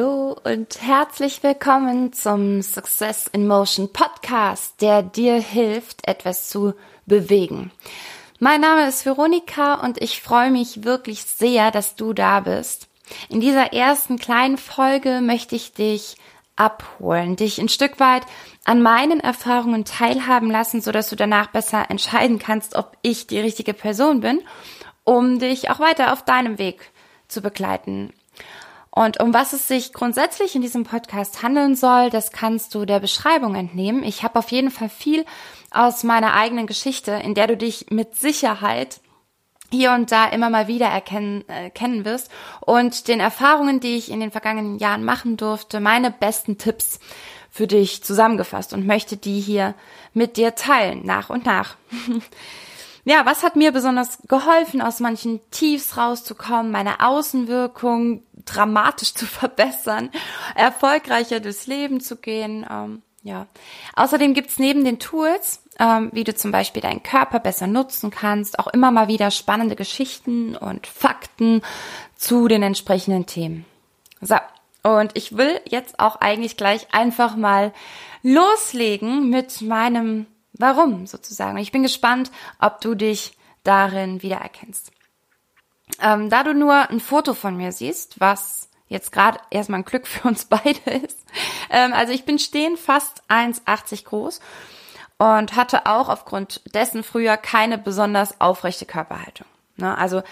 Hallo und herzlich willkommen zum Success in Motion Podcast, der dir hilft, etwas zu bewegen. Mein Name ist Veronika und ich freue mich wirklich sehr, dass du da bist. In dieser ersten kleinen Folge möchte ich dich abholen, dich ein Stück weit an meinen Erfahrungen teilhaben lassen, so dass du danach besser entscheiden kannst, ob ich die richtige Person bin, um dich auch weiter auf deinem Weg zu begleiten. Und um was es sich grundsätzlich in diesem Podcast handeln soll, das kannst du der Beschreibung entnehmen. Ich habe auf jeden Fall viel aus meiner eigenen Geschichte, in der du dich mit Sicherheit hier und da immer mal wieder erkennen äh, kennen wirst und den Erfahrungen, die ich in den vergangenen Jahren machen durfte, meine besten Tipps für dich zusammengefasst und möchte die hier mit dir teilen, nach und nach. ja, was hat mir besonders geholfen, aus manchen Tiefs rauszukommen, meine Außenwirkung dramatisch zu verbessern, erfolgreicher durchs Leben zu gehen. Ähm, ja. Außerdem gibt's neben den Tools, ähm, wie du zum Beispiel deinen Körper besser nutzen kannst, auch immer mal wieder spannende Geschichten und Fakten zu den entsprechenden Themen. So, und ich will jetzt auch eigentlich gleich einfach mal loslegen mit meinem Warum sozusagen. Ich bin gespannt, ob du dich darin wiedererkennst. Ähm, da du nur ein Foto von mir siehst, was jetzt gerade erstmal ein Glück für uns beide ist. Ähm, also ich bin stehen fast 1,80 groß und hatte auch aufgrund dessen früher keine besonders aufrechte Körperhaltung. Ne? Also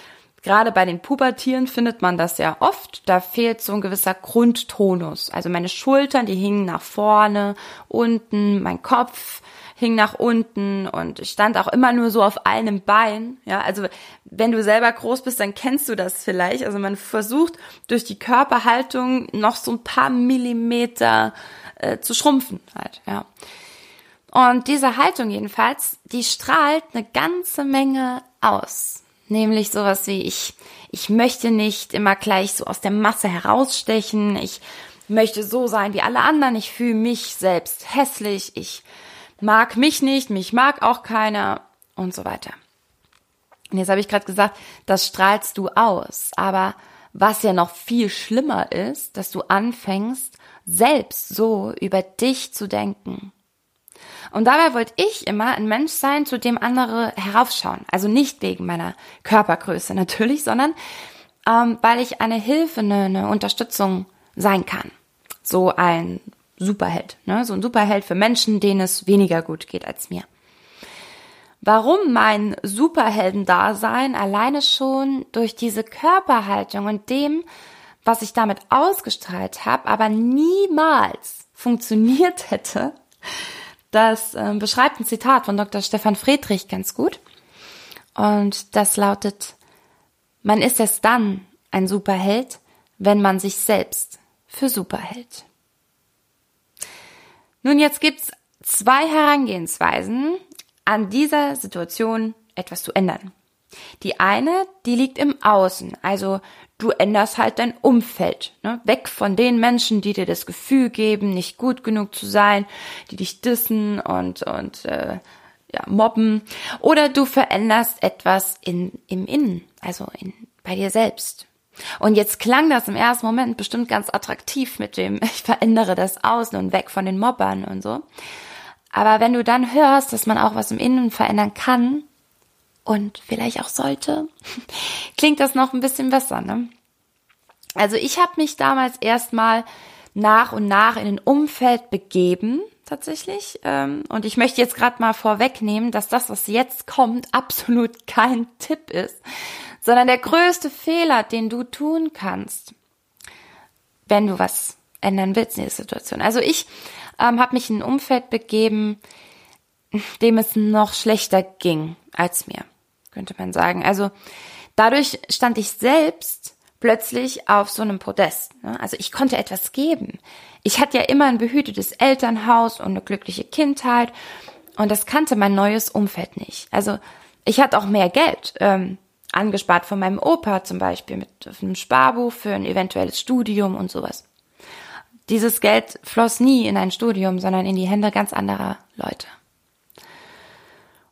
gerade bei den Pubertieren findet man das ja oft. Da fehlt so ein gewisser Grundtonus. Also meine Schultern, die hingen nach vorne, unten, mein Kopf hing nach unten und ich stand auch immer nur so auf einem Bein. Ja, also wenn du selber groß bist, dann kennst du das vielleicht. Also man versucht durch die Körperhaltung noch so ein paar Millimeter äh, zu schrumpfen halt, ja. Und diese Haltung jedenfalls, die strahlt eine ganze Menge aus. Nämlich sowas wie ich, ich möchte nicht immer gleich so aus der Masse herausstechen. Ich möchte so sein wie alle anderen. Ich fühle mich selbst hässlich. Ich mag mich nicht, mich mag auch keiner und so weiter. Und jetzt habe ich gerade gesagt, das strahlst du aus. Aber was ja noch viel schlimmer ist, dass du anfängst, selbst so über dich zu denken. Und dabei wollte ich immer ein Mensch sein, zu dem andere heraufschauen. Also nicht wegen meiner Körpergröße natürlich, sondern ähm, weil ich eine Hilfe, eine, eine Unterstützung sein kann. So ein Superheld, ne? so ein Superheld für Menschen, denen es weniger gut geht als mir. Warum mein Superheldendasein alleine schon durch diese Körperhaltung und dem, was ich damit ausgestrahlt habe, aber niemals funktioniert hätte, das äh, beschreibt ein Zitat von Dr. Stefan Friedrich ganz gut. Und das lautet, man ist erst dann ein Superheld, wenn man sich selbst für super hält. Nun, jetzt gibt's zwei Herangehensweisen, an dieser Situation etwas zu ändern. Die eine, die liegt im Außen, also du änderst halt dein Umfeld, ne? weg von den Menschen, die dir das Gefühl geben, nicht gut genug zu sein, die dich dissen und und äh, ja, mobben, oder du veränderst etwas in im Innen, also in bei dir selbst. Und jetzt klang das im ersten Moment bestimmt ganz attraktiv mit dem, ich verändere das Außen und weg von den Mobbern und so. Aber wenn du dann hörst, dass man auch was im Innen verändern kann und vielleicht auch sollte, klingt das noch ein bisschen besser, ne? Also ich habe mich damals erstmal nach und nach in ein Umfeld begeben, tatsächlich. Ähm, und ich möchte jetzt gerade mal vorwegnehmen, dass das, was jetzt kommt, absolut kein Tipp ist, sondern der größte Fehler, den du tun kannst, wenn du was ändern willst in der Situation. Also ich ähm, habe mich in ein Umfeld begeben, dem es noch schlechter ging als mir, könnte man sagen. Also dadurch stand ich selbst plötzlich auf so einem Podest. Ne? Also ich konnte etwas geben. Ich hatte ja immer ein behütetes Elternhaus und eine glückliche Kindheit und das kannte mein neues Umfeld nicht. Also ich hatte auch mehr Geld. Ähm, angespart von meinem Opa zum Beispiel mit einem Sparbuch für ein eventuelles Studium und sowas. Dieses Geld floss nie in ein Studium, sondern in die Hände ganz anderer Leute.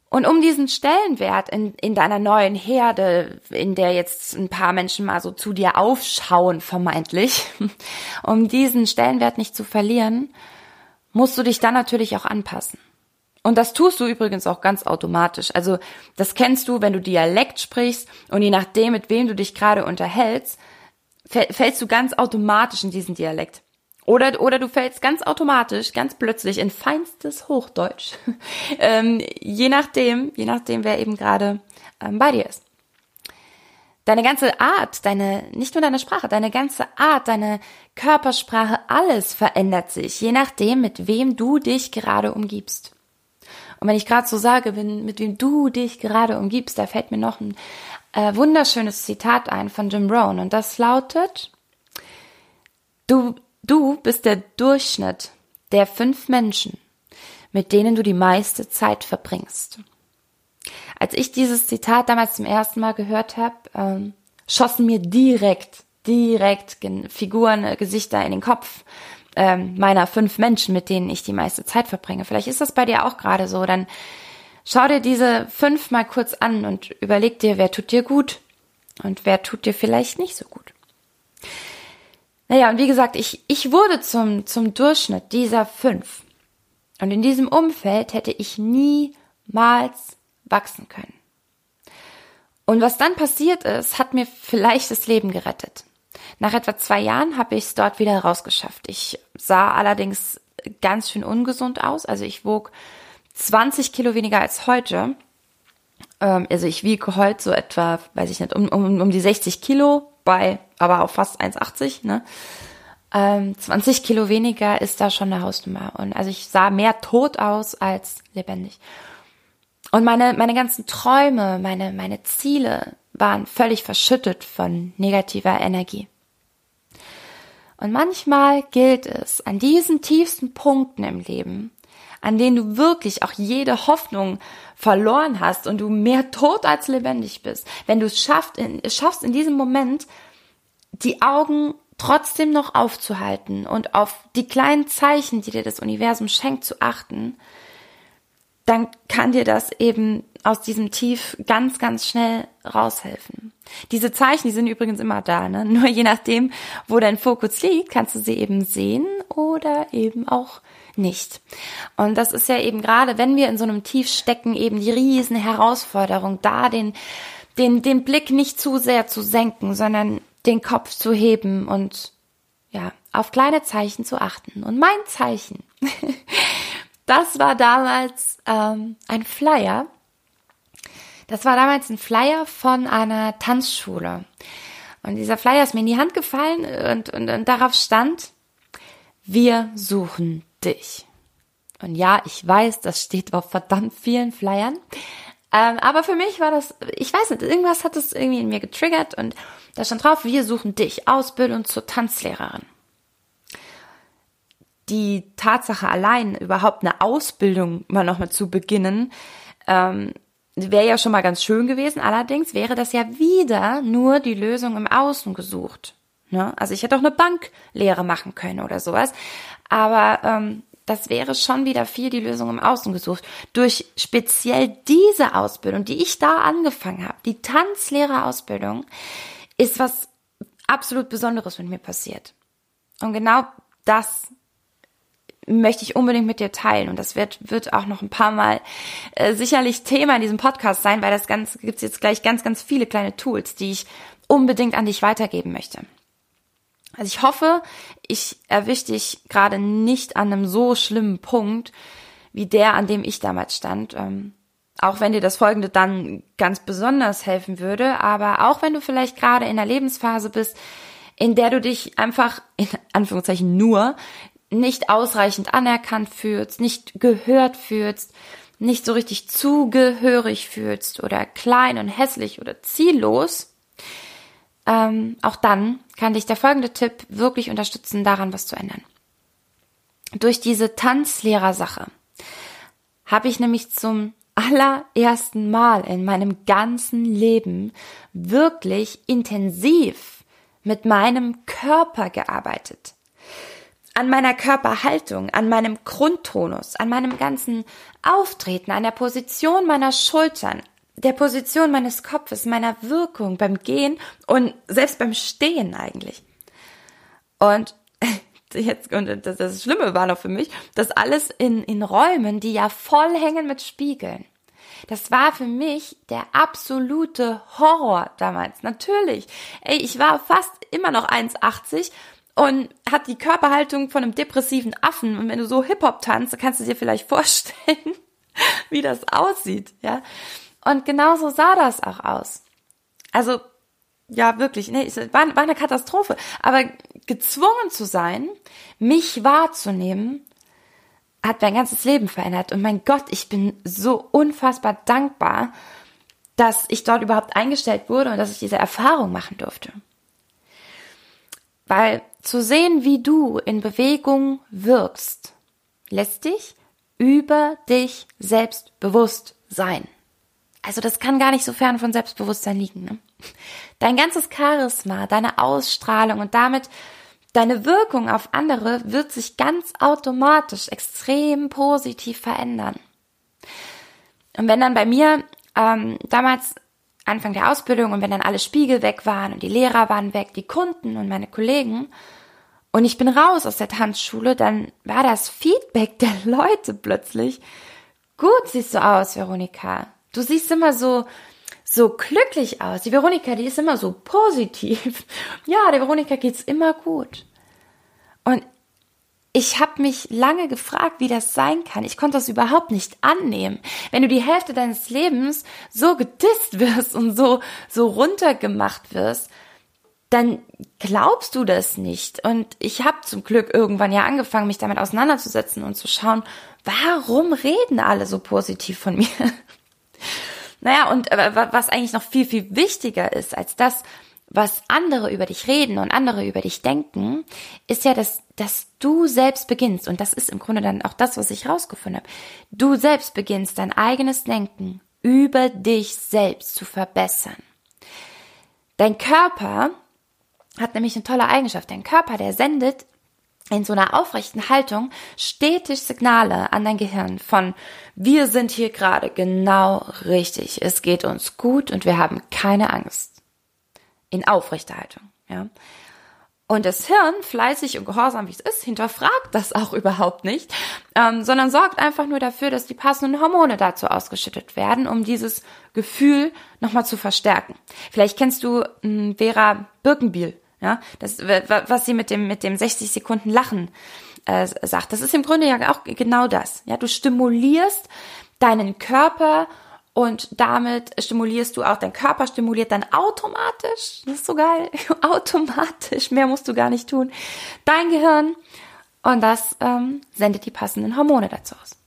Und um diesen Stellenwert in, in deiner neuen Herde, in der jetzt ein paar Menschen mal so zu dir aufschauen, vermeintlich, um diesen Stellenwert nicht zu verlieren, musst du dich dann natürlich auch anpassen. Und das tust du übrigens auch ganz automatisch. Also das kennst du, wenn du Dialekt sprichst und je nachdem, mit wem du dich gerade unterhältst, fällst du ganz automatisch in diesen Dialekt. Oder, oder du fällst ganz automatisch, ganz plötzlich in feinstes Hochdeutsch. ähm, je nachdem, je nachdem, wer eben gerade ähm, bei dir ist. Deine ganze Art, deine, nicht nur deine Sprache, deine ganze Art, deine Körpersprache, alles verändert sich, je nachdem, mit wem du dich gerade umgibst. Und wenn ich gerade so sage, wenn, mit wem du dich gerade umgibst, da fällt mir noch ein äh, wunderschönes Zitat ein von Jim Rohn. Und das lautet, du Du bist der Durchschnitt der fünf Menschen, mit denen du die meiste Zeit verbringst. Als ich dieses Zitat damals zum ersten Mal gehört habe, ähm, schossen mir direkt, direkt Figuren, äh, Gesichter in den Kopf ähm, meiner fünf Menschen, mit denen ich die meiste Zeit verbringe. Vielleicht ist das bei dir auch gerade so. Dann schau dir diese fünf mal kurz an und überleg dir, wer tut dir gut und wer tut dir vielleicht nicht so gut. Naja, und wie gesagt, ich, ich wurde zum, zum Durchschnitt dieser fünf. Und in diesem Umfeld hätte ich niemals wachsen können. Und was dann passiert ist, hat mir vielleicht das Leben gerettet. Nach etwa zwei Jahren habe ich es dort wieder rausgeschafft. Ich sah allerdings ganz schön ungesund aus. Also ich wog 20 Kilo weniger als heute. Ähm, also ich wiege heute so etwa, weiß ich nicht, um, um, um die 60 Kilo bei aber auf fast 1,80, ne? Ähm, 20 Kilo weniger ist da schon eine Hausnummer. Und also ich sah mehr tot aus als lebendig. Und meine, meine ganzen Träume, meine, meine Ziele waren völlig verschüttet von negativer Energie. Und manchmal gilt es, an diesen tiefsten Punkten im Leben, an denen du wirklich auch jede Hoffnung verloren hast und du mehr tot als lebendig bist, wenn du es schaffst, in, schaffst in diesem Moment die Augen trotzdem noch aufzuhalten und auf die kleinen Zeichen, die dir das Universum schenkt, zu achten, dann kann dir das eben aus diesem Tief ganz, ganz schnell raushelfen. Diese Zeichen, die sind übrigens immer da, ne? Nur je nachdem, wo dein Fokus liegt, kannst du sie eben sehen oder eben auch nicht. Und das ist ja eben gerade, wenn wir in so einem Tief stecken, eben die riesen Herausforderung, da den, den, den Blick nicht zu sehr zu senken, sondern den Kopf zu heben und ja, auf kleine Zeichen zu achten. Und mein Zeichen, das war damals ähm, ein Flyer. Das war damals ein Flyer von einer Tanzschule. Und dieser Flyer ist mir in die Hand gefallen und, und, und darauf stand, wir suchen dich. Und ja, ich weiß, das steht auf verdammt vielen Flyern. Ähm, aber für mich war das, ich weiß nicht, irgendwas hat das irgendwie in mir getriggert und da stand drauf, wir suchen dich, Ausbildung zur Tanzlehrerin. Die Tatsache allein, überhaupt eine Ausbildung mal nochmal zu beginnen, ähm, wäre ja schon mal ganz schön gewesen. Allerdings wäre das ja wieder nur die Lösung im Außen gesucht. Ne? Also ich hätte auch eine Banklehre machen können oder sowas. Aber ähm, das wäre schon wieder viel die Lösung im Außen gesucht. Durch speziell diese Ausbildung, die ich da angefangen habe, die Tanzlehrerausbildung, ist was absolut Besonderes mit mir passiert. Und genau das möchte ich unbedingt mit dir teilen. Und das wird, wird auch noch ein paar Mal äh, sicherlich Thema in diesem Podcast sein, weil das Ganze gibt's jetzt gleich ganz, ganz viele kleine Tools, die ich unbedingt an dich weitergeben möchte. Also ich hoffe, ich erwische dich gerade nicht an einem so schlimmen Punkt wie der, an dem ich damals stand. Ähm, auch wenn dir das Folgende dann ganz besonders helfen würde, aber auch wenn du vielleicht gerade in einer Lebensphase bist, in der du dich einfach, in Anführungszeichen nur, nicht ausreichend anerkannt fühlst, nicht gehört fühlst, nicht so richtig zugehörig fühlst oder klein und hässlich oder ziellos, ähm, auch dann kann dich der folgende Tipp wirklich unterstützen, daran was zu ändern. Durch diese Tanzlehrersache habe ich nämlich zum allerersten Mal in meinem ganzen Leben wirklich intensiv mit meinem Körper gearbeitet. An meiner Körperhaltung, an meinem Grundtonus, an meinem ganzen Auftreten, an der Position meiner Schultern, der Position meines Kopfes, meiner Wirkung beim Gehen und selbst beim Stehen eigentlich. Und jetzt, und das, das Schlimme war noch für mich, das alles in, in Räumen, die ja voll hängen mit Spiegeln. Das war für mich der absolute Horror damals. Natürlich. Ey, ich war fast immer noch 1,80 und hat die Körperhaltung von einem depressiven Affen. Und wenn du so Hip-Hop tanzt, kannst du dir vielleicht vorstellen, wie das aussieht, ja. Und genauso sah das auch aus. Also, ja, wirklich, nee, es war, war eine Katastrophe. Aber gezwungen zu sein, mich wahrzunehmen, hat mein ganzes Leben verändert. Und mein Gott, ich bin so unfassbar dankbar, dass ich dort überhaupt eingestellt wurde und dass ich diese Erfahrung machen durfte. Weil zu sehen, wie du in Bewegung wirkst, lässt dich über dich selbst bewusst sein. Also das kann gar nicht so fern von Selbstbewusstsein liegen. Ne? Dein ganzes Charisma, deine Ausstrahlung und damit Deine Wirkung auf andere wird sich ganz automatisch extrem positiv verändern. Und wenn dann bei mir ähm, damals Anfang der Ausbildung und wenn dann alle Spiegel weg waren und die Lehrer waren weg, die Kunden und meine Kollegen und ich bin raus aus der Tanzschule, dann war das Feedback der Leute plötzlich, gut siehst du aus, Veronika. Du siehst immer so, so glücklich aus. Die Veronika, die ist immer so positiv. Ja, der Veronika geht's immer gut. Und ich habe mich lange gefragt, wie das sein kann. Ich konnte das überhaupt nicht annehmen. Wenn du die Hälfte deines Lebens so gedisst wirst und so so runtergemacht wirst, dann glaubst du das nicht. Und ich habe zum Glück irgendwann ja angefangen, mich damit auseinanderzusetzen und zu schauen, warum reden alle so positiv von mir? Naja, und was eigentlich noch viel, viel wichtiger ist als das, was andere über dich reden und andere über dich denken, ist ja, dass, dass du selbst beginnst, und das ist im Grunde dann auch das, was ich rausgefunden habe, du selbst beginnst dein eigenes Denken über dich selbst zu verbessern. Dein Körper hat nämlich eine tolle Eigenschaft. Dein Körper, der sendet in so einer aufrechten Haltung stetig Signale an dein Gehirn von wir sind hier gerade genau richtig, es geht uns gut und wir haben keine Angst. In aufrechter Haltung, ja. Und das Hirn, fleißig und gehorsam wie es ist, hinterfragt das auch überhaupt nicht, ähm, sondern sorgt einfach nur dafür, dass die passenden Hormone dazu ausgeschüttet werden, um dieses Gefühl nochmal zu verstärken. Vielleicht kennst du hm, Vera Birkenbiel, ja, das, was sie mit dem, mit dem 60 Sekunden Lachen äh, sagt. Das ist im Grunde ja auch genau das. Ja, du stimulierst deinen Körper und damit stimulierst du auch, dein Körper stimuliert dann automatisch, das ist so geil, automatisch, mehr musst du gar nicht tun, dein Gehirn und das ähm, sendet die passenden Hormone dazu aus.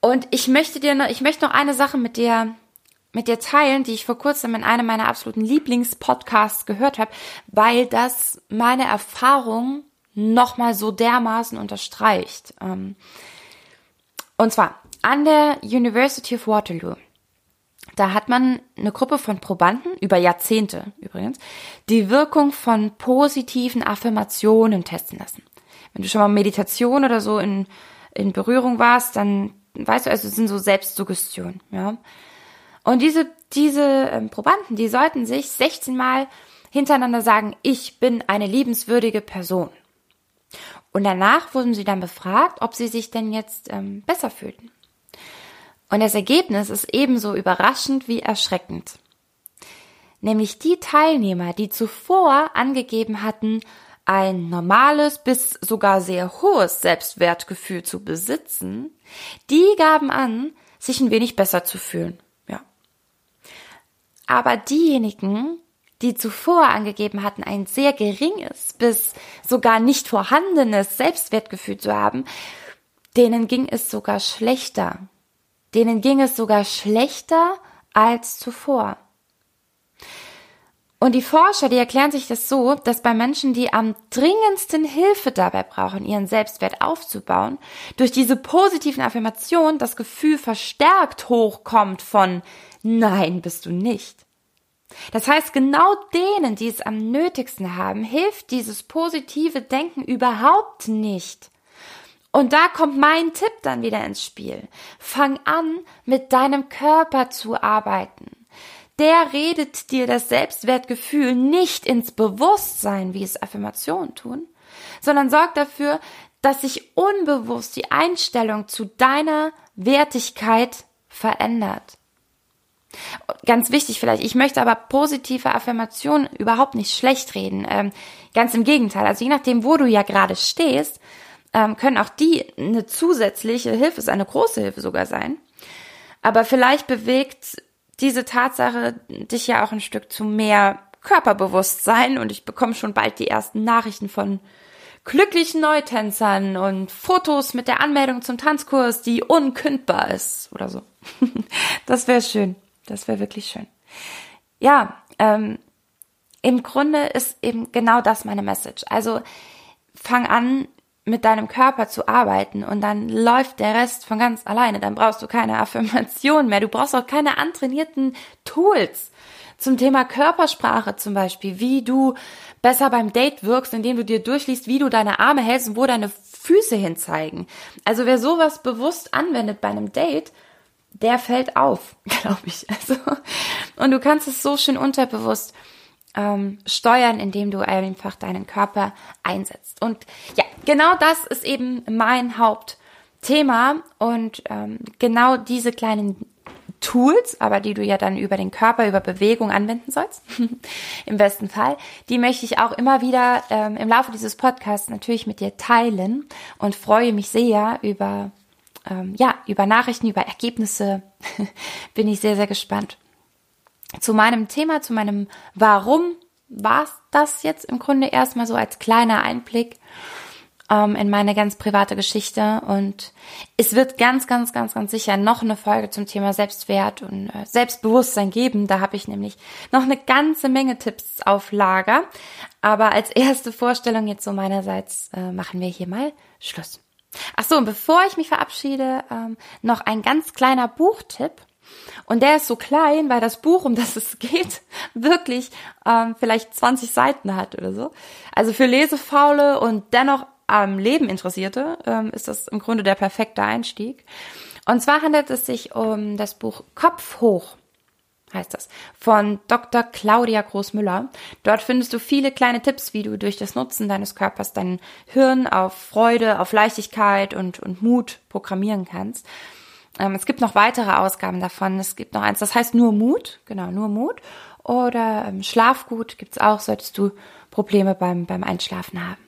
Und ich möchte dir noch, ich möchte noch eine Sache mit dir mit dir teilen, die ich vor kurzem in einem meiner absoluten Lieblingspodcasts gehört habe, weil das meine Erfahrung nochmal so dermaßen unterstreicht. Ähm, und zwar an der University of Waterloo. Da hat man eine Gruppe von Probanden, über Jahrzehnte übrigens, die Wirkung von positiven Affirmationen testen lassen. Wenn du schon mal Meditation oder so in, in Berührung warst, dann weißt du, also es sind so Selbstsuggestionen, ja. Und diese, diese ähm, Probanden, die sollten sich 16 Mal hintereinander sagen, ich bin eine liebenswürdige Person. Und danach wurden sie dann befragt, ob sie sich denn jetzt ähm, besser fühlten. Und das Ergebnis ist ebenso überraschend wie erschreckend. Nämlich die Teilnehmer, die zuvor angegeben hatten, ein normales bis sogar sehr hohes Selbstwertgefühl zu besitzen, die gaben an, sich ein wenig besser zu fühlen. Aber diejenigen, die zuvor angegeben hatten, ein sehr geringes bis sogar nicht vorhandenes Selbstwertgefühl zu haben, denen ging es sogar schlechter. Denen ging es sogar schlechter als zuvor. Und die Forscher, die erklären sich das so, dass bei Menschen, die am dringendsten Hilfe dabei brauchen, ihren Selbstwert aufzubauen, durch diese positiven Affirmationen das Gefühl verstärkt hochkommt von Nein, bist du nicht. Das heißt, genau denen, die es am nötigsten haben, hilft dieses positive Denken überhaupt nicht. Und da kommt mein Tipp dann wieder ins Spiel. Fang an, mit deinem Körper zu arbeiten. Der redet dir das Selbstwertgefühl nicht ins Bewusstsein, wie es Affirmationen tun, sondern sorgt dafür, dass sich unbewusst die Einstellung zu deiner Wertigkeit verändert. Ganz wichtig vielleicht, ich möchte aber positive Affirmationen überhaupt nicht schlecht reden. Ähm, ganz im Gegenteil. Also je nachdem, wo du ja gerade stehst, ähm, können auch die eine zusätzliche Hilfe, ist eine große Hilfe sogar sein. Aber vielleicht bewegt diese Tatsache dich ja auch ein Stück zu mehr Körperbewusstsein und ich bekomme schon bald die ersten Nachrichten von glücklichen Neutänzern und Fotos mit der Anmeldung zum Tanzkurs, die unkündbar ist oder so. das wäre schön. Das wäre wirklich schön. Ja, ähm, im Grunde ist eben genau das meine Message. Also fang an, mit deinem Körper zu arbeiten und dann läuft der Rest von ganz alleine. Dann brauchst du keine Affirmation mehr. Du brauchst auch keine antrainierten Tools zum Thema Körpersprache zum Beispiel, wie du besser beim Date wirkst, indem du dir durchliest, wie du deine Arme hältst und wo deine Füße hinzeigen. Also wer sowas bewusst anwendet bei einem Date, der fällt auf, glaube ich. Also, und du kannst es so schön unterbewusst ähm, steuern, indem du einfach deinen Körper einsetzt. Und ja, genau das ist eben mein Hauptthema und ähm, genau diese kleinen Tools, aber die du ja dann über den Körper, über Bewegung anwenden sollst, im besten Fall, die möchte ich auch immer wieder ähm, im Laufe dieses Podcasts natürlich mit dir teilen und freue mich sehr über, ähm, ja, über Nachrichten, über Ergebnisse. Bin ich sehr, sehr gespannt zu meinem Thema, zu meinem Warum war es das jetzt im Grunde erstmal so als kleiner Einblick ähm, in meine ganz private Geschichte. Und es wird ganz, ganz, ganz, ganz sicher noch eine Folge zum Thema Selbstwert und äh, Selbstbewusstsein geben. Da habe ich nämlich noch eine ganze Menge Tipps auf Lager. Aber als erste Vorstellung jetzt so meinerseits äh, machen wir hier mal Schluss. Ach so, und bevor ich mich verabschiede, ähm, noch ein ganz kleiner Buchtipp. Und der ist so klein, weil das Buch, um das es geht, wirklich ähm, vielleicht 20 Seiten hat oder so. Also für Lesefaule und dennoch am Leben Interessierte ähm, ist das im Grunde der perfekte Einstieg. Und zwar handelt es sich um das Buch Kopf hoch heißt das, von Dr. Claudia Großmüller. Dort findest du viele kleine Tipps, wie du durch das Nutzen deines Körpers dein Hirn auf Freude, auf Leichtigkeit und, und Mut programmieren kannst. Ähm, es gibt noch weitere Ausgaben davon. Es gibt noch eins, das heißt nur Mut, genau, nur Mut. Oder ähm, Schlafgut gibt's auch, solltest du Probleme beim, beim Einschlafen haben.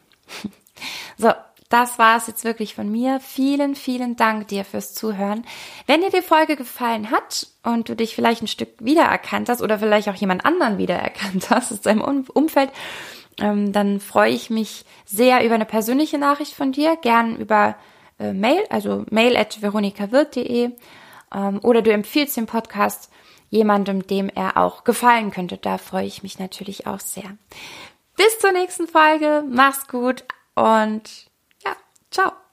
so, das war es jetzt wirklich von mir. Vielen, vielen Dank dir fürs Zuhören. Wenn dir die Folge gefallen hat und du dich vielleicht ein Stück wiedererkannt hast oder vielleicht auch jemand anderen wiedererkannt hast aus deinem Umfeld, ähm, dann freue ich mich sehr über eine persönliche Nachricht von dir, gern über äh, Mail, also mail at veronikawirt.de ähm, oder du empfiehlst den Podcast jemandem, dem er auch gefallen könnte. Da freue ich mich natürlich auch sehr. Bis zur nächsten Folge. Mach's gut und ja, ciao.